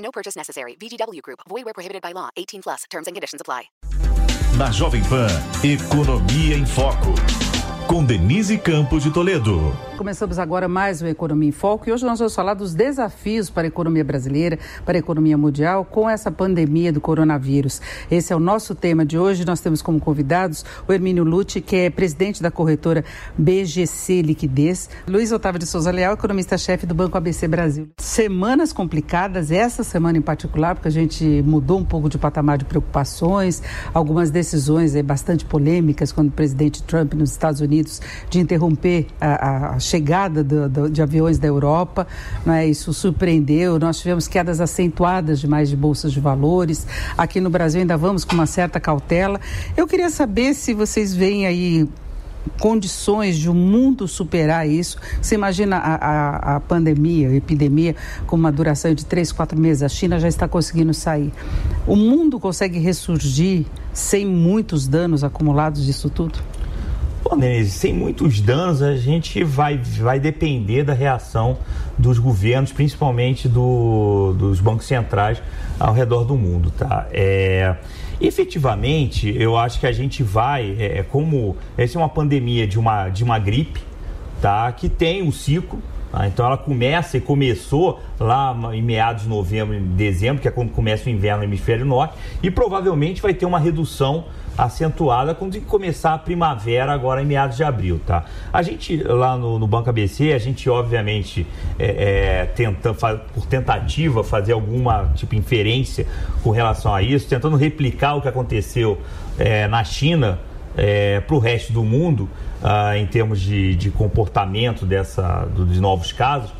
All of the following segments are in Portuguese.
No purchase necessary. VGW Group. Void where prohibited by law. 18 plus. Terms and conditions apply. Na Jovem Pan, Economia em Foco. Com Denise Campos de Toledo. Começamos agora mais o Economia em Foco e hoje nós vamos falar dos desafios para a economia brasileira, para a economia mundial com essa pandemia do coronavírus. Esse é o nosso tema de hoje. Nós temos como convidados o Hermínio Lute, que é presidente da corretora BGC Liquidez, Luiz Otávio de Souza Leal, economista-chefe do Banco ABC Brasil. Semanas complicadas, essa semana em particular, porque a gente mudou um pouco de patamar de preocupações, algumas decisões é, bastante polêmicas, quando o presidente Trump nos Estados Unidos de interromper a, a chegada do, do, de aviões da Europa, é? isso surpreendeu. Nós tivemos quedas acentuadas demais de bolsas de valores. Aqui no Brasil ainda vamos com uma certa cautela. Eu queria saber se vocês veem aí condições de o um mundo superar isso. Você imagina a, a, a, pandemia, a epidemia, com uma duração de três, quatro meses. A China já está conseguindo sair. O mundo consegue ressurgir sem muitos danos acumulados disso tudo? Bom, Denise, sem muitos danos, a gente vai, vai depender da reação dos governos, principalmente do, dos bancos centrais ao redor do mundo, tá? É, efetivamente, eu acho que a gente vai, é, é como essa é uma pandemia de uma, de uma gripe, tá? Que tem um ciclo, tá? então ela começa e começou lá em meados de novembro, dezembro, que é quando começa o inverno no hemisfério norte, e provavelmente vai ter uma redução acentuada quando começar a primavera agora em meados de abril, tá? A gente lá no, no Banco ABC, a gente obviamente é, é, tenta, por tentativa fazer alguma tipo inferência com relação a isso, tentando replicar o que aconteceu é, na China é, para o resto do mundo ah, em termos de, de comportamento dessa, dos novos casos.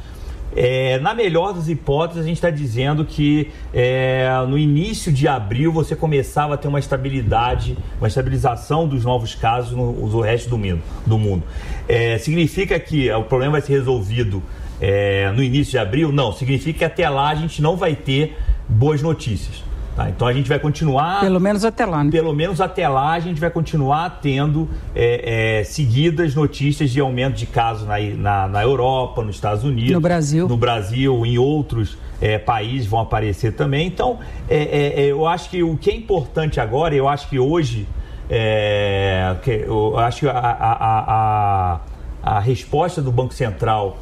É, na melhor das hipóteses, a gente está dizendo que é, no início de abril você começava a ter uma estabilidade, uma estabilização dos novos casos no, no resto do mundo. Do mundo. É, significa que o problema vai ser resolvido é, no início de abril? Não, significa que até lá a gente não vai ter boas notícias. Tá? Então a gente vai continuar. Pelo menos até lá, né? Pelo menos até lá a gente vai continuar tendo é, é, seguidas notícias de aumento de casos na, na, na, Europa, nos Estados Unidos. No Brasil. No Brasil, em outros é, países vão aparecer também. Então, é, é, é, eu acho que o que é importante agora, eu acho que hoje. que, eu acho que a, a, a, a resposta do Banco Central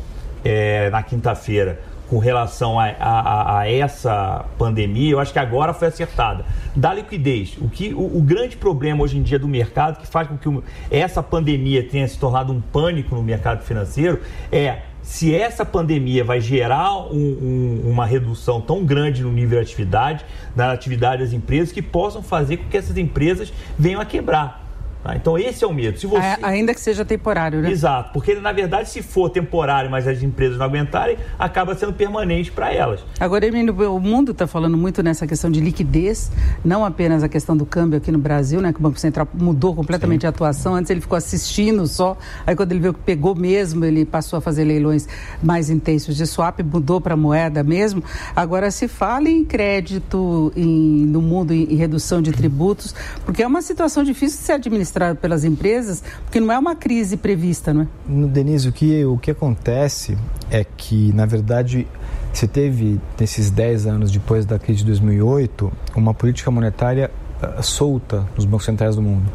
na quinta-feira com relação a, a, a, essa pandemia, eu acho que agora foi acertada. Da liquidez, o, que, o, o, grande problema hoje em dia do mercado, que faz com que essa pandemia tenha se tornado um pânico no mercado financeiro, é se essa pandemia vai gerar um, um, uma redução tão grande no nível de atividade, na atividade das empresas, que possam fazer com que essas empresas venham a quebrar. Tá? Então esse é o medo. Se você... Ainda que seja temporário, né? Exato, porque na verdade se for temporário, mas as empresas não aguentarem, acaba sendo permanente para elas. Agora, Emílio, o mundo está falando muito nessa questão de liquidez, não apenas a questão do câmbio aqui no Brasil, né? Que o Banco Central mudou completamente Sim. a atuação. Antes ele ficou assistindo só, aí quando ele viu que pegou mesmo, ele passou a fazer leilões mais intensos de swap, mudou para moeda mesmo. Agora se fala em crédito em, no mundo em, em redução de tributos, porque é uma situação difícil de ser administrada administrado pelas empresas, porque não é uma crise prevista, não é? Denise, o que, o que acontece é que, na verdade, você teve, nesses 10 anos depois da crise de 2008, uma política monetária uh, solta nos bancos centrais do mundo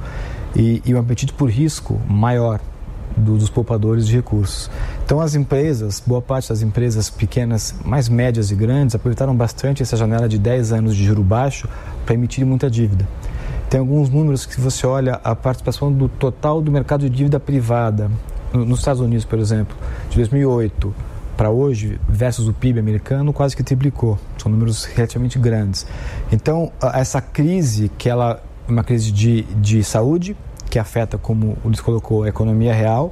e, e um apetite por risco maior do, dos poupadores de recursos. Então, as empresas, boa parte das empresas pequenas, mais médias e grandes, aproveitaram bastante essa janela de 10 anos de juro baixo para emitir muita dívida. Tem alguns números que, se você olha a participação do total do mercado de dívida privada, nos Estados Unidos, por exemplo, de 2008 para hoje, versus o PIB americano, quase que triplicou. São números relativamente grandes. Então, essa crise, que ela é uma crise de, de saúde, que afeta, como o Luiz colocou, a economia real,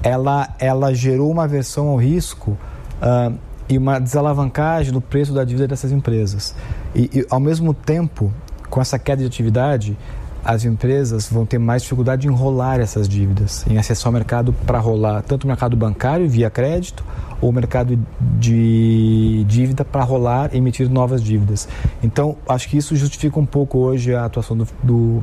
ela, ela gerou uma aversão ao risco uh, e uma desalavancagem no preço da dívida dessas empresas. E, e, ao mesmo tempo, com essa queda de atividade, as empresas vão ter mais dificuldade em enrolar essas dívidas, em acessar o mercado para rolar tanto o mercado bancário via crédito ou o mercado de dívida para rolar e emitir novas dívidas. Então, acho que isso justifica um pouco hoje a atuação do, do,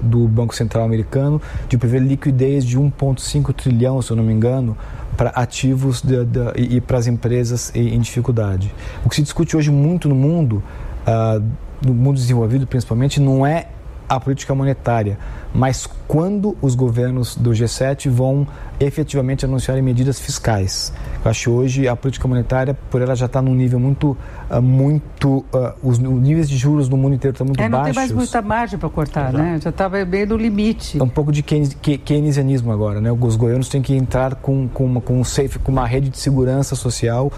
do Banco Central americano de prever liquidez de 1,5 trilhão, se eu não me engano, para ativos de, de, e, e para as empresas em, em, dificuldade. O que se discute hoje muito no mundo, uh, no mundo desenvolvido principalmente, não é a política monetária, mas quando os governos do G7 vão efetivamente anunciar medidas fiscais. Eu acho que hoje a política monetária, por ela já está num nível muito, uh, muito, uh, os níveis de juros no mundo inteiro estão muito é, não baixos. Não tem mais muita margem para cortar, Exato. né? Já estava bem no limite. É um pouco de keynesianismo agora, né? Os governos têm que entrar com, com, uma, com um safe, com uma rede de segurança social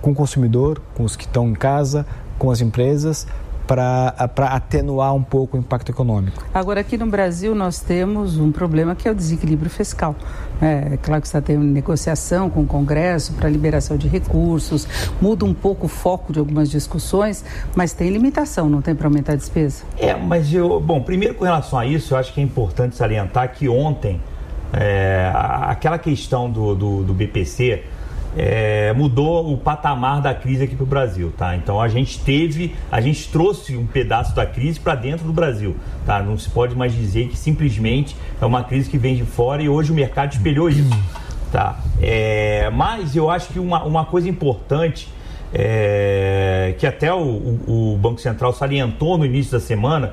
com o consumidor, com os que estão em casa, com as empresas, para atenuar um pouco o impacto econômico. Agora, aqui no Brasil, nós temos um problema que é o desequilíbrio fiscal. É, é claro que está tendo negociação com o Congresso para liberação de recursos, muda um pouco o foco de algumas discussões, mas tem limitação, não tem para aumentar a despesa? É, mas eu, bom, primeiro com relação a isso, eu acho que é importante salientar que ontem, é, aquela questão do, do, do BPC, é, mudou o patamar da crise aqui para o Brasil, tá? Então a gente teve, a gente trouxe um pedaço da crise para dentro do Brasil, tá? Não se pode mais dizer que simplesmente é uma crise que vem de fora e hoje o mercado espelhou isso, tá? É, mas eu acho que uma, uma coisa importante é, que até o, o, o Banco Central salientou no início da semana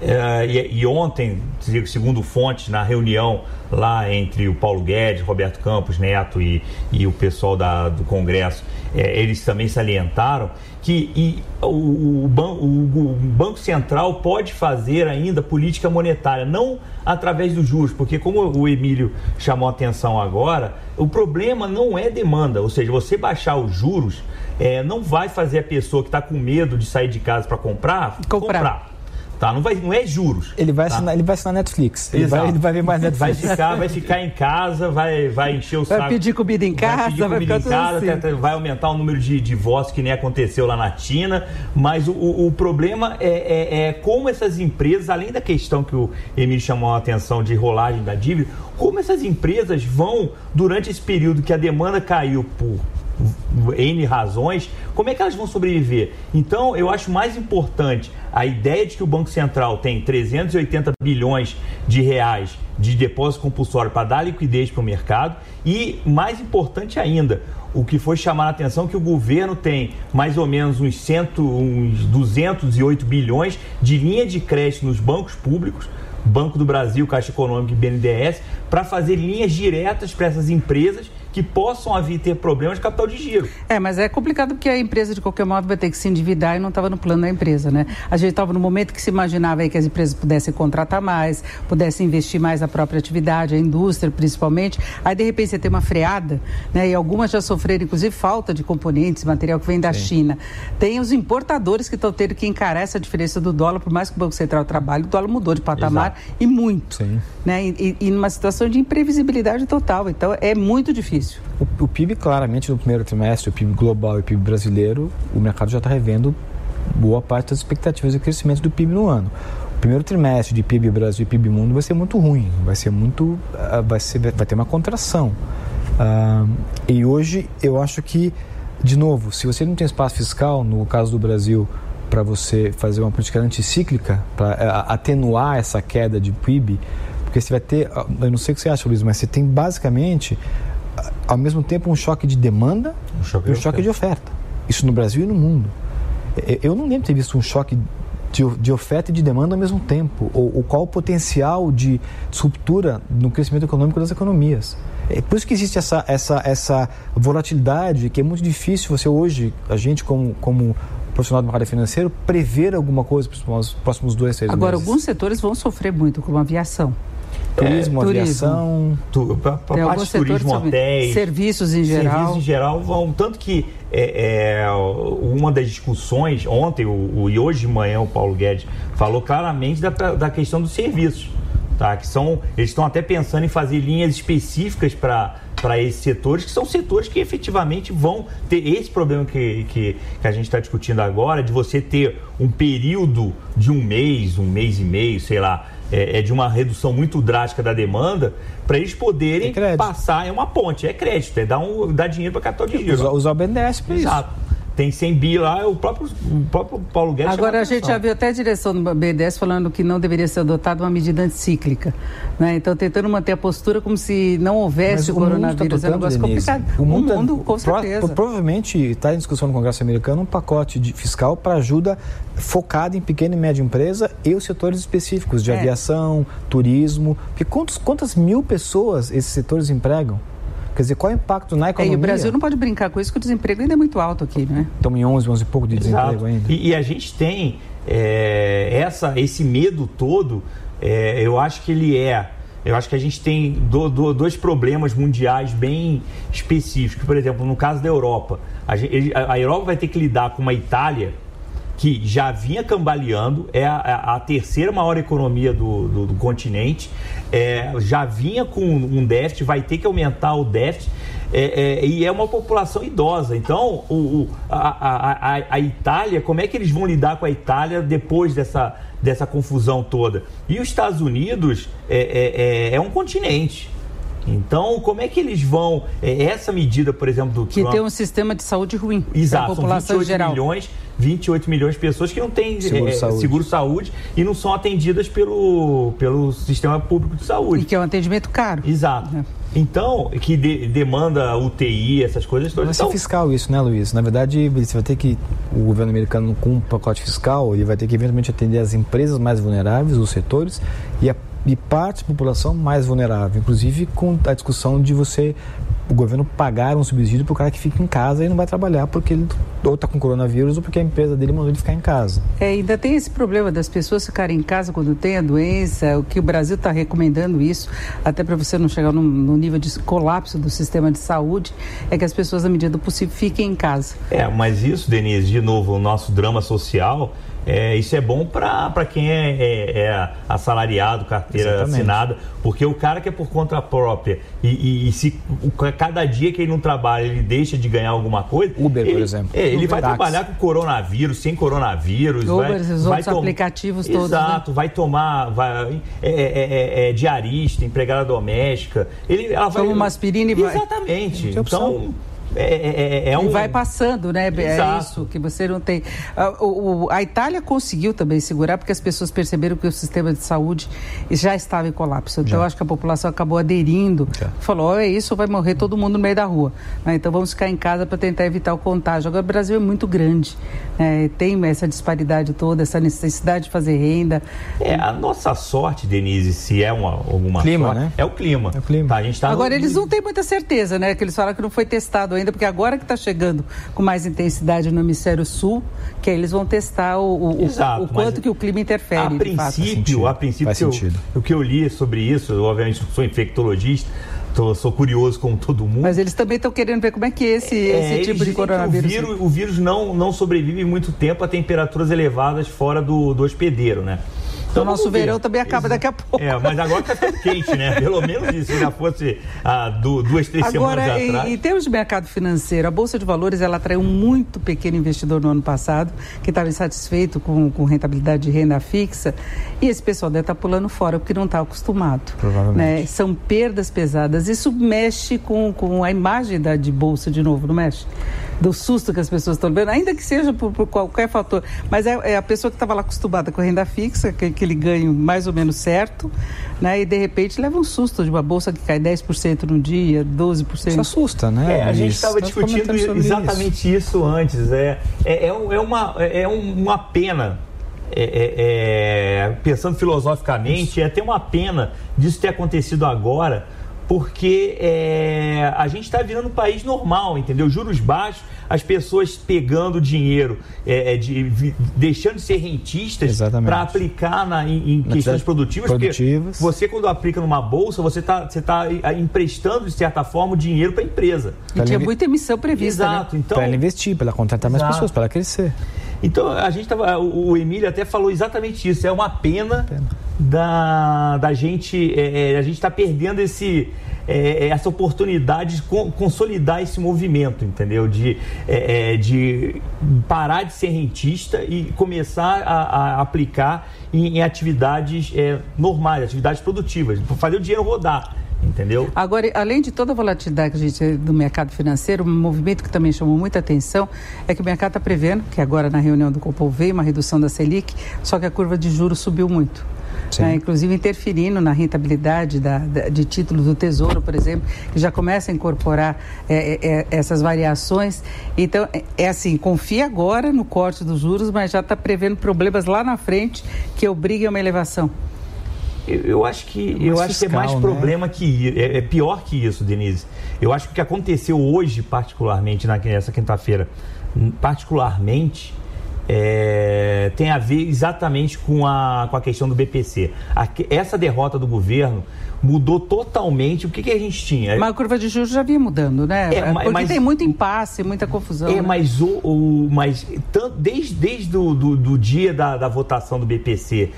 é, e, e, ontem, segundo fontes, na reunião lá entre o Paulo Guedes, Roberto Campos Neto e, e o pessoal da, do Congresso, é, eles também salientaram que o, o, o, o, Banco Central pode fazer ainda política monetária, não através dos juros, porque como o Emílio chamou a atenção agora, o problema não é demanda, ou seja, você baixar os juros é, não vai fazer a pessoa que está com medo de sair de casa para comprar, comprar. comprar Tá? Não, vai, não é juros. Ele vai, tá? assinar, ele vai assinar Netflix. Ele vai, ele vai, ver mais Netflix. Vai ficar, vai ficar em casa, vai, vai encher o vai saco. Pedir comida em casa, vai pedir comida vai em casa, assim. vai aumentar o número de, de votos que nem aconteceu lá na China. Mas o, o, o problema é, é, é, como essas empresas, além da questão que o Emílio chamou a atenção de rolagem da dívida, como essas empresas vão, durante esse período que a demanda caiu por N razões, como é que elas vão sobreviver? Então, eu acho mais importante a ideia de que o Banco Central tem 380 bilhões de reais de depósito compulsório para dar liquidez para o mercado e, mais importante ainda, o que foi chamar a atenção é que o governo tem mais ou menos uns, cento, uns 208 bilhões de linha de crédito nos bancos públicos, Banco do Brasil, Caixa Econômica e BNDES, para fazer linhas diretas para essas empresas que possam haver ter problemas de capital de giro. É, mas é complicado porque a empresa, de qualquer modo, vai ter que se endividar e não estava no plano da empresa, né? A gente estava no momento que se imaginava aí que as empresas pudessem contratar mais, pudessem investir mais na própria atividade, a indústria principalmente. Aí, de repente, você tem uma freada, né? E algumas já sofreram, inclusive, falta de componentes, material que vem da Sim. China. Tem os importadores que estão tendo que encarar essa diferença do dólar, por mais que o Banco Central trabalhe, o dólar mudou de patamar Exato. e muito. Sim. Né? E, e, e numa situação de imprevisibilidade total. Então, é muito difícil difícil. O, o, PIB, claramente, no primeiro trimestre, o PIB global e o PIB brasileiro, o mercado já está revendo boa parte das expectativas de crescimento do PIB no ano. O primeiro trimestre de PIB Brasil e PIB mundo vai ser muito ruim, vai ser muito, ah, vai, ser, vai ter uma contração. Uh, e hoje eu acho que, de novo, se você não tem espaço fiscal, no caso do Brasil, para você fazer uma política anticíclica, para uh, atenuar essa queda de PIB, porque você vai ter, eu não sei o que você acha, Luiz, mas você tem basicamente ao mesmo tempo um choque de demanda um choque e um de choque de oferta. Isso no Brasil e no mundo. Eu não lembro de ter visto um choque de, de oferta e de demanda ao mesmo tempo, ou, ou qual o potencial de ruptura no crescimento econômico das economias. É por isso que existe essa, essa, essa volatilidade, que é muito difícil você hoje, a gente como, como profissional do mercado financeiro, prever alguma coisa para os próximos dois, seis Agora, meses. Agora, alguns setores vão sofrer muito, como a aviação. Turismo, é, aviação. Tu, para a parte de turismo, hotéis. Serviços em geral. Serviços em geral vão. Tanto que é, é, uma das discussões, ontem o, o, e hoje de manhã o Paulo Guedes falou claramente da, da questão dos serviços. Tá? Que são, eles estão até pensando em fazer linhas específicas para para esses setores, que são setores que efetivamente vão ter esse problema que, que, que a gente está discutindo agora, de você ter um período de um mês, um mês e meio, sei lá, é, é de uma redução muito drástica da demanda, para eles poderem É passar, é uma ponte, é crédito, é dar, um, dar dinheiro para capital de giro. Usar, usar o BNDES para isso. Exato. Tem 100 bi lá, o próprio, o próprio Paulo Guedes Agora a chamou gente já viu até a direção do BNDES falando que não deveria ser adotada uma medida anticíclica. Né? Então tentando manter a postura como se não houvesse o mundo tá coronavírus. é um negócio Denise. complicado. O mundo, o mundo, com pro- certeza. provavelmente está em discussão no Congresso americano um pacote de- fiscal para ajuda focada em pequena e média empresa e os setores específicos de É. aviação, turismo. Porque quantos, quantas mil pessoas esses setores empregam? Quer dizer, qual é o impacto na É, economia? e o Brasil não pode brincar com isso, que o desemprego ainda é muito alto aqui, né? Estamos em 11, 11 e pouco de desemprego Exato. ainda. E, e a gente tem é, essa, esse medo todo, é, eu acho que ele é. Eu acho que a gente tem do- do- dois problemas mundiais bem específicos. Por exemplo, no caso da Europa, a- a Europa vai ter que lidar com uma Itália que já vinha cambaleando, é a, a- terceira maior economia do, do- do continente, é, já vinha com um déficit, vai ter que aumentar o déficit, é, é, e é uma população idosa. Então, o, o- a, a- a- a Itália, como é que eles vão lidar com a Itália depois dessa, dessa confusão toda? E os Estados Unidos é, é- é- é um continente. Então, como é que eles vão. é, essa medida, por exemplo, do Que Trump, tem um sistema de saúde ruim. Exato, a são população 28 geral. milhões, 28 milhões de pessoas que não têm Seguro eh, saúde. seguro saúde e não são atendidas pelo, pelo sistema público de E saúde. que é um atendimento caro. Exato. É. Então, que de- demanda UTI, essas coisas Vai todas. ser Então, fiscal isso, né, Luiz? Na verdade, você vai ter que, o governo americano com um pacote fiscal, ele vai ter que eventualmente atender as empresas mais vulneráveis, os setores, e, a, e parte da população mais vulnerável. Inclusive com a discussão de você, o governo pagar um subsídio para o cara que fica em casa e não vai trabalhar porque ele ou está com coronavírus ou porque a empresa dele mandou ele ficar em casa. É, ainda tem esse problema das pessoas ficarem em casa quando tem a doença, o que o Brasil está recomendando isso, até para você não chegar num nível de colapso do sistema de saúde, é que as pessoas, na medida do possível, fiquem em casa. É, mas isso, Denise, de novo, o nosso drama social, é, isso é bom para quem é, é- é assalariado, carteira Exatamente. assinada, porque o cara que é por conta própria e, e- e se o- cada dia que ele não trabalha ele deixa de ganhar alguma coisa. Uber, por ele- exemplo. É, ele Uber vai táxi. trabalhar com coronavírus, sem coronavírus. Uber, vai, esses vai outros aplicativos todos, né? Exato, vai tomar. Vai, é, é- é- é diarista, empregada doméstica. Ele, ela vai, Toma uma aspirina e vai. Exatamente. Então, é, é- é E um. vai passando, né? É Exato. isso que você não tem. Ah, o- a Itália conseguiu também segurar porque as pessoas perceberam que o sistema de saúde já estava em colapso. Então, eu acho que a população acabou aderindo. Já. Falou: "Ó, é isso, vai morrer todo mundo no meio da rua. né? Então, vamos ficar em casa para tentar evitar o contágio. Agora, o Brasil é muito grande. né? Tem essa disparidade toda, essa necessidade de fazer renda. É, a nossa sorte, Denise, se é uma, alguma Clima, sorte, né? é o clima. É o clima. Tá, a gente tá Agora, no- eles não têm muita certeza, né? Que eles falaram que não foi testado ainda, porque agora que está chegando com mais intensidade no hemisfério sul, que aí eles vão testar o, o- o- Exato, o quanto que o clima interfere. A de fato. princípio, sentido. a princípio Faz que eu- sentido. o que eu li sobre isso, eu, obviamente sou infectologista, tô- sou curioso como todo mundo. Mas eles também estão querendo ver como é que esse, É, esse tipo de coronavírus. O vírus, o vírus não, não sobrevive muito tempo a temperaturas elevadas fora do, do hospedeiro, né? Então, nosso vamos ver. verão também acaba daqui a pouco. É, mas agora tá ficando quente, né? Pelo menos isso, se já fosse du- duas, três Agora, semanas em, atrás. em termos de mercado financeiro, a Bolsa de Valores ela atraiu um muito pequeno investidor no ano passado, que estava insatisfeito com, com rentabilidade de renda fixa, e esse pessoal deve estar pulando fora porque não está acostumado. Provavelmente. né? São perdas pesadas. Isso mexe com, com a imagem da, de Bolsa de novo, não mexe? Do susto que as pessoas estão vendo, ainda que seja por, por qualquer fator. Mas é, é a pessoa que estava lá acostumada com a renda fixa, que aquele ganho mais ou menos certo, né? e de repente leva um susto de uma Bolsa que cai 10% num dia, 12%. Isso assusta, né? É, a gente estava discutindo sobre isso. exatamente isso. antes. É, é, é, é uma, é um- uma pena. é, é, é, pensando filosoficamente, é até uma pena disso ter acontecido agora, porque é, a gente está virando um país normal, entendeu? Juros baixos, as pessoas pegando dinheiro, é, é, de- deixando de ser rentistas para aplicar na- em, em questões produtivas, produtivas. porque você quando aplica numa bolsa, você está você tá emprestando, de certa forma, o dinheiro para a empresa. E tinha muita emissão prevista, né? Exato. Então, Para ela investir, para ela contratar mais Exato. pessoas, para ela crescer. Então a gente tava, o, o Emílio até falou exatamente isso. É uma pena, Da, da gente, é, é, a gente está perdendo esse é, essa oportunidade de consolidar esse movimento, entendeu? De, é, é, de parar de ser rentista e começar a, a aplicar em, em atividades é, normais, atividades produtivas, fazer o dinheiro rodar. Entendeu? Agora, além de toda a volatilidade gente do mercado financeiro, um movimento que também chamou muita atenção é que o mercado está prevendo que agora na reunião do Copom veio uma redução da Selic, só que a curva de juros subiu muito. É, inclusive interferindo na rentabilidade da, da, de títulos do Tesouro, por exemplo, que já começa a incorporar é, é, é essas variações. Então, é, é assim, confia agora no corte dos juros, mas já está prevendo problemas lá na frente que obriguem a uma elevação. Eu, eu acho que é eu acho que é mais né? problema que é, é, pior que isso, Denise. Eu acho que o que aconteceu hoje, particularmente nessa quinta-feira, particularmente é, tem a ver exatamente com a, com a questão do BPC. A, essa derrota do governo mudou totalmente o que, que a gente tinha. Mas a curva de juros já vinha mudando, né? É, Porque mas, tem muito impasse, muita confusão. É, né? mas, o, o, mas tanto, desde, desde o do, do dia da, da votação do BPC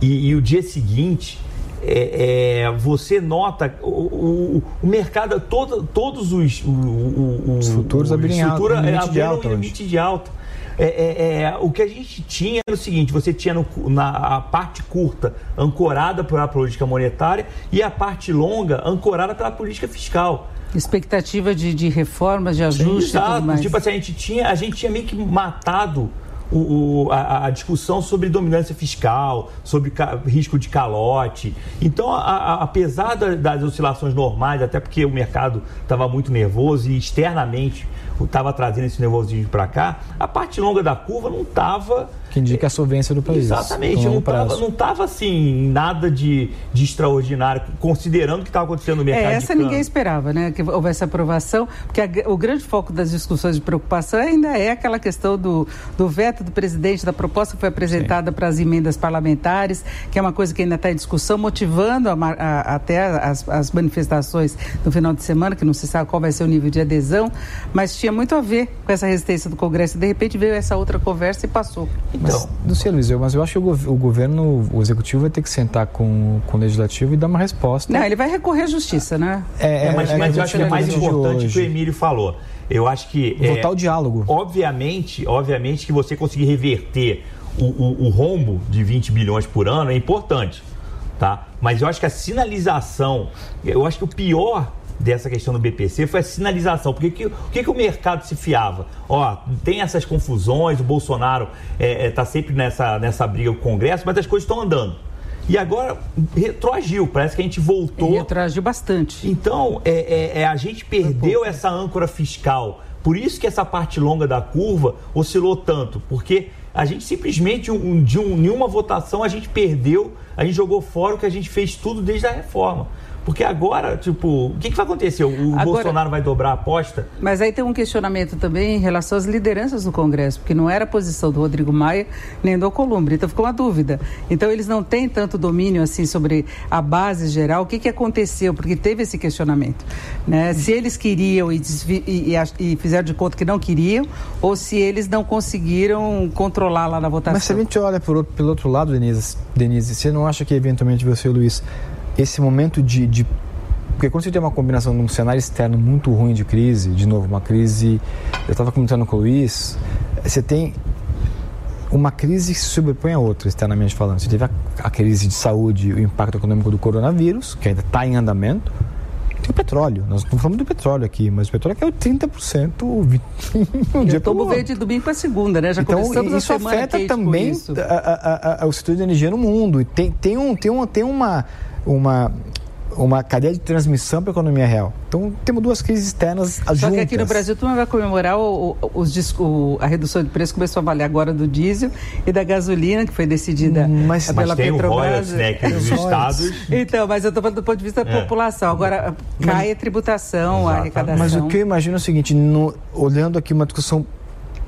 e, e o dia seguinte, é, é, você nota o, o, o, mercado, todo, todos os, o, os futuros abriram limite de alta. Limite de alta. É, é, é, o que a gente tinha era o seguinte: você tinha no, na a parte curta ancorada pela política monetária e a parte longa ancorada pela política fiscal. Expectativa de, de reformas, de ajustes. Exato. Tipo assim, a gente tinha, a gente tinha meio que matado o, o, a, a, discussão sobre dominância fiscal, sobre ca, risco de calote. Então, a, a, apesar da, das oscilações normais, até porque o mercado estava muito nervoso e externamente estava trazendo esse nervosismo para cá, a parte longa da curva não estava que indica a solvência do país. Exatamente, não estava não tava, assim, nada de, de extraordinário, considerando o que estava acontecendo no mercado. É, essa ninguém esperava, né? Que houvesse aprovação, porque a, o grande foco das discussões de preocupação ainda é aquela questão do, do veto do presidente, da proposta que foi apresentada para as emendas parlamentares, que é uma coisa que ainda está em discussão, motivando a, a, até as, as manifestações no final de semana, que não se sabe qual vai ser o nível de adesão, mas tinha muito a ver com essa resistência do Congresso. De repente veio essa outra conversa e passou. Mas, Luciano Luiz, mas eu acho que o, o, governo, o executivo vai ter que sentar com, com o legislativo e dar uma resposta. Não, ele vai recorrer à justiça, né? É, é mas, é, mas eu acho que é mais importante o que o Emílio falou. Eu acho que. Voltar é, o diálogo. Obviamente, obviamente que você conseguir reverter o, o, o rombo de 20 bilhões por ano é importante. Tá? Mas eu acho que a sinalização, eu acho que o pior dessa questão do BPC foi a sinalização. Porque que, o que, que o mercado se fiava? Ó, tem essas confusões, o Bolsonaro está é, é, tá sempre nessa, nessa briga com o Congresso, mas as coisas estão andando. E agora retroagiu, parece que a gente voltou. E retroagiu bastante. Então, é, é, é a gente perdeu essa âncora fiscal. Por isso que essa parte longa da curva oscilou tanto, porque a gente simplesmente, um, de um, nenhuma votação, a gente perdeu, a gente jogou fora o que a gente fez tudo desde a reforma. Porque agora, tipo, o que, que vai acontecer? O agora, Bolsonaro vai dobrar a aposta? Mas aí tem um questionamento também em relação às lideranças do Congresso, porque não era a posição do Rodrigo Maia nem do Alcolumbre, então ficou uma dúvida. Então eles não têm tanto domínio assim sobre a base geral. O que, que aconteceu? Porque teve esse questionamento. Né? Se eles queriam e, e, e fizeram de conta que não queriam, ou se eles não conseguiram controlar lá na votação. Mas se a gente olha por, pelo outro lado, Denise, Denise, você não acha que eventualmente você, Luiz, esse momento de, de porque quando você tem uma combinação de um cenário externo muito ruim de crise, de novo, uma crise. Eu estava comentando com o Luiz, você tem uma crise que se sobrepõe a outra, externamente falando. Você teve a, a crise de saúde, o impacto econômico do coronavírus, que ainda está em andamento. Tem o petróleo, nós estamos falando do petróleo aqui, mas o petróleo caiu 30% um dia para o de domingo para segunda, né? Já então, começamos isso a semana afeta também a, a, a, o setor de energia no mundo. E tem, tem, um, tem, um, tem uma uma, uma cadeia de transmissão para a economia real. Então, temos duas crises externas Só juntas. Só que aqui no Brasil, tu vai comemorar o, o, o, a redução de preço começou a valer agora do diesel e da gasolina, que foi decidida mas, pela mas tem Petrobras. O né, que os estados... Então, mas eu estou falando do ponto de vista da é. população. Agora, cai a tributação, Exatamente. a arrecadação. Mas o que eu imagino é o seguinte, no, olhando aqui uma discussão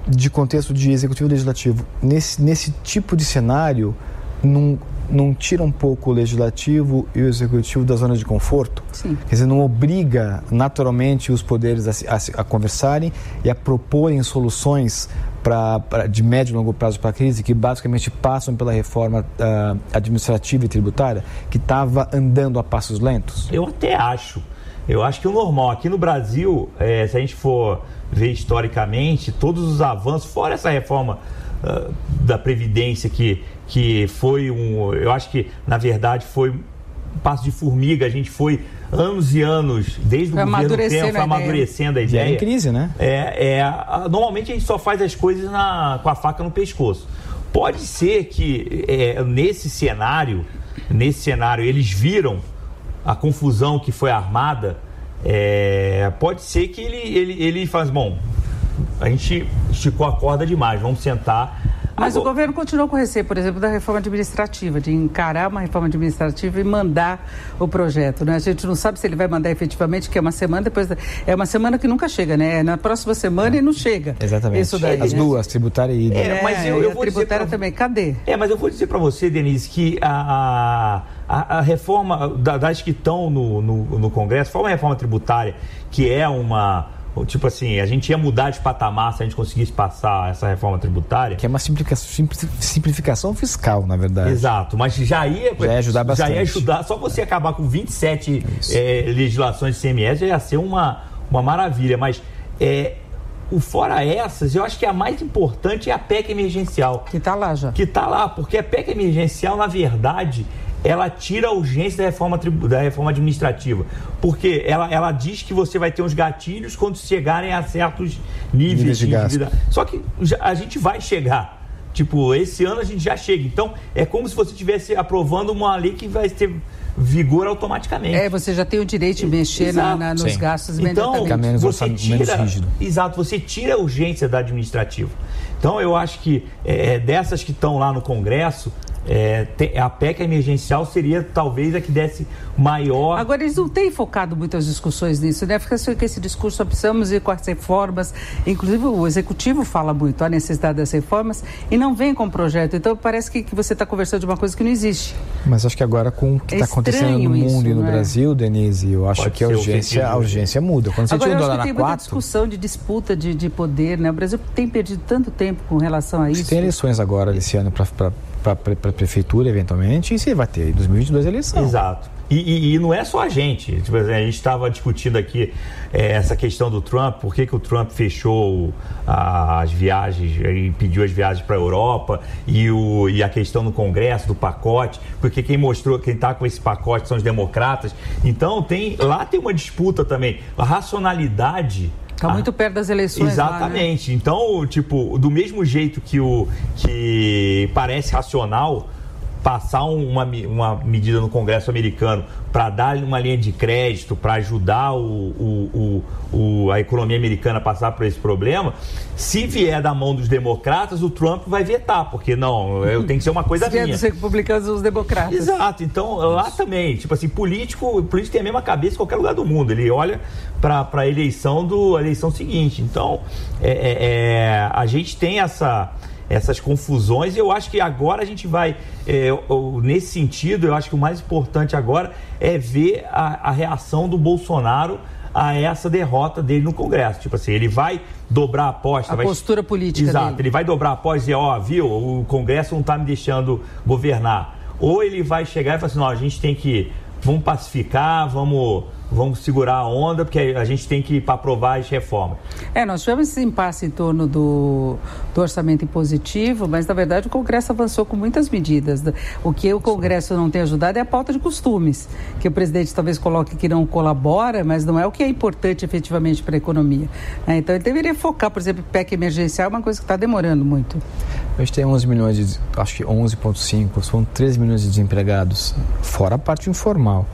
de contexto de executivo e legislativo, nesse, nesse tipo de cenário, num não tira um pouco o legislativo e o executivo da zona de conforto? Sim. Quer dizer, não obriga naturalmente os poderes a, a, a conversarem e a proporem soluções pra, pra, de médio e longo prazo para a crise, que basicamente passam pela reforma uh, administrativa e tributária, que estava andando a passos lentos? Eu até acho. Eu acho que o normal, aqui no Brasil, é, se a gente for ver historicamente, todos os avanços, fora essa reforma uh, da Previdência que, que foi um. Eu acho que, na verdade, foi um passo de formiga, a gente foi anos e anos, desde foi o governo Temer, foi amadurecendo a ideia. E é em crise, né? É, é, normalmente a gente só faz as coisas na, com a faca no pescoço. Pode ser que é, nesse cenário, nesse cenário, eles viram a confusão que foi armada, é, pode ser que ele, ele, ele faz, bom, a gente esticou a corda demais, vamos sentar. Mas Agora... o governo continuou com receio, por exemplo, da reforma administrativa, de encarar uma reforma administrativa e mandar o projeto. Né? A gente não sabe se ele vai mandar efetivamente, que é uma semana depois. Da... É uma semana que nunca chega, né? É na próxima semana e não chega. Exatamente. Isso daí, As né? duas, tributária e. É, mas eu, eu vou a tributária pra... também. Cadê? É, mas eu vou dizer para você, Denise, que a, a, a reforma das que estão no, no, no Congresso, foi uma reforma tributária que é uma tipo assim, a gente ia mudar de patamar se a gente conseguisse passar essa reforma tributária. Que é uma simplificação, simplificação fiscal, na verdade. Exato, mas já ia, já ia ajudar bastante. Já ia ajudar, só você acabar com 27 é, legislações de CMS já ia ser uma, uma maravilha, mas é, o fora essas, eu acho que a mais importante é a PEC emergencial. Que está lá já. Que está lá, porque a PEC emergencial, na verdade, ela tira a urgência da reforma, da reforma administrativa. Porque ela, ela diz que você vai ter uns gatilhos quando chegarem a certos níveis, níveis de, de gasto. Só que a gente vai chegar. Tipo, esse ano a gente já chega. Então, é como se você estivesse aprovando uma lei que vai ter vigor automaticamente. É, você já tem o direito de mexer na, na, nos Sim. gastos então, menos, você tira, menos Exato, você tira a urgência da administrativa. Então, eu acho que é, dessas que estão lá no Congresso, é, a PEC emergencial seria talvez a que desse maior. Agora, eles não têm focado muitas discussões nisso, né? Fica assim, que esse discurso, só precisamos ir com as reformas. Inclusive, o executivo fala muito a necessidade das reformas e não vem com o projeto. Então, parece que, que você está conversando de uma coisa que não existe. Mas acho que agora, com o que está é acontecendo no mundo isso, e no é? Brasil, Denise, eu acho Pode que a urgência, a urgência muda. Quando você agora, eu acho que tem muita discussão de disputa de, de poder, né? O Brasil tem perdido tanto tempo com relação a isso. Tem eleições agora esse ano para para a prefeitura, eventualmente, e você vai ter em 2022 eleição. Exato. E, e, e, não é só a gente. Tipo, a gente estava discutindo aqui é, essa questão do Trump, por que, que o Trump fechou as viagens, impediu as viagens para a Europa e, o, e a questão no Congresso do pacote, porque quem mostrou, quem está com esse pacote são os democratas. Então tem lá tem uma disputa também. A racionalidade Está muito perto das eleições. Exatamente. Lá, né? Então, tipo, do mesmo jeito que o que parece racional passar uma, uma medida no Congresso americano para dar uma linha de crédito, para ajudar o, o, o, a economia americana a passar por esse problema, se vier da mão dos democratas, o Trump vai vetar, porque não, eu tenho que ser uma coisa se minha. Se vier dos republicanos os democratas. Exato, então lá também, tipo assim, político, político tem a mesma cabeça em qualquer lugar do mundo, ele olha para a eleição, do, eleição seguinte. Então, é, é, é, a gente tem essa essas confusões. E eu acho que agora a gente vai, é, nesse sentido, eu acho que o mais importante agora é ver a, a reação do Bolsonaro a essa derrota dele no Congresso. Tipo assim, ele vai dobrar a aposta. A vai... postura política Exato, dele. ele vai dobrar a aposta e dizer, ó, oh, viu, o Congresso não está me deixando governar. Ou ele vai chegar e falar assim, não, a gente tem que, vamos pacificar, vamos vamos segurar a onda, porque a gente tem que ir para aprovar as reformas. É, nós tivemos esse impasse em torno do, do orçamento impositivo, mas na verdade o Congresso avançou com muitas medidas. O que o Congresso não tem ajudado é a pauta de costumes, que o presidente talvez coloque que não colabora, mas não é o que é importante efetivamente para a economia. É, então ele deveria focar, por exemplo, PEC emergencial, é uma coisa que está demorando muito. A gente tem 11 milhões de, acho que 11,5, são 13 milhões de desempregados, fora a parte informal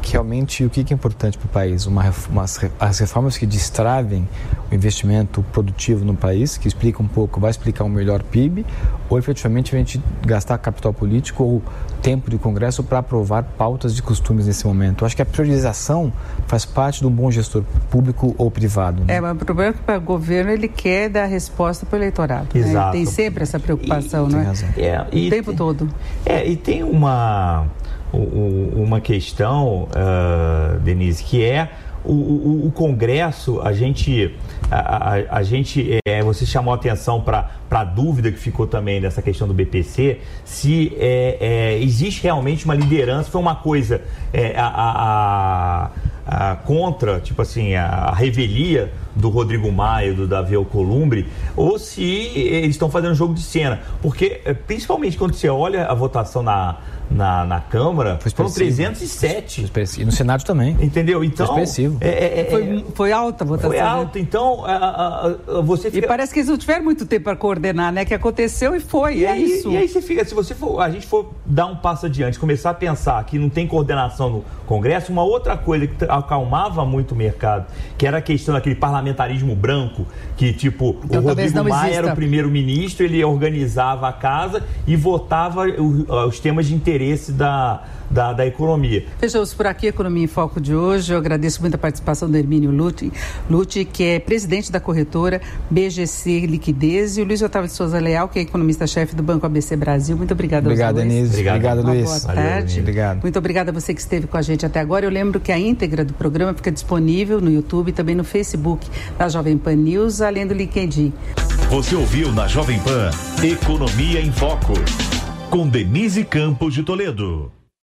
que realmente o que é importante para o país? Uma, umas, as reformas que destravem o investimento produtivo no país, que explica um pouco, vai explicar um melhor PIB, ou efetivamente a gente gastar capital político ou tempo de Congresso para aprovar pautas de costumes nesse momento. Eu acho que a priorização faz parte de um bom gestor público ou privado. Né? É, mas o problema é que o governo ele quer dar resposta para o eleitorado. Exato. Né? Ele tem sempre essa preocupação, e, não é? é o tempo tem, todo. É, e tem uma uma questão, uh, Denise, que é o, o, o, Congresso, a gente, a, a, a gente é, você chamou a atenção para a dúvida que ficou também dessa questão do BPC, se é, é, existe realmente uma liderança, foi uma coisa, é, a, ah, contra, tipo assim, a, a revelia do Rodrigo Maia, do Davi Alcolumbre, ou se eles estão fazendo jogo de cena. Porque, eh, principalmente quando você olha a votação na, na, na Câmara, Foi foram expressivo. 307. E no Senado também. Entendeu? Então. Foi expressivo. É, é, é, Foi, foi alta a votação. foi né? alto. Então, a- a- a- você E fica. parece que eles não tiveram muito tempo para coordenar, né? Que aconteceu e foi, E é aí, isso. e aí você fica, se você for, a gente for dar um passo adiante, começar a pensar que não tem coordenação no Congresso, uma outra coisa que acalmava muito o mercado, que era a questão daquele parlamentarismo branco, que tipo, Então, o Rodrigo Maia exista. era o primeiro-ministro, ele organizava a casa e votava o- os temas de interesse da, da, da economia. Fechamos por aqui a Economia em Foco de hoje. Eu agradeço muito a participação do Hermínio Lute, Lute, que é presidente da corretora BGC Liquidez, e o Luiz Otávio de Souza Leal, que é economista-chefe do Banco ABC Brasil. Muito obrigada Obrigado, dois. Denise. Obrigado. Obrigado, Luiz. boa Valeu, tarde. Denise. Obrigado. Muito obrigada a você que esteve com a gente até agora. Eu lembro que a íntegra do programa fica disponível no YouTube e também no Facebook da Jovem Pan News, além do LinkedIn. Você ouviu na Jovem Pan Economia em Foco, com Denise Campos de Toledo.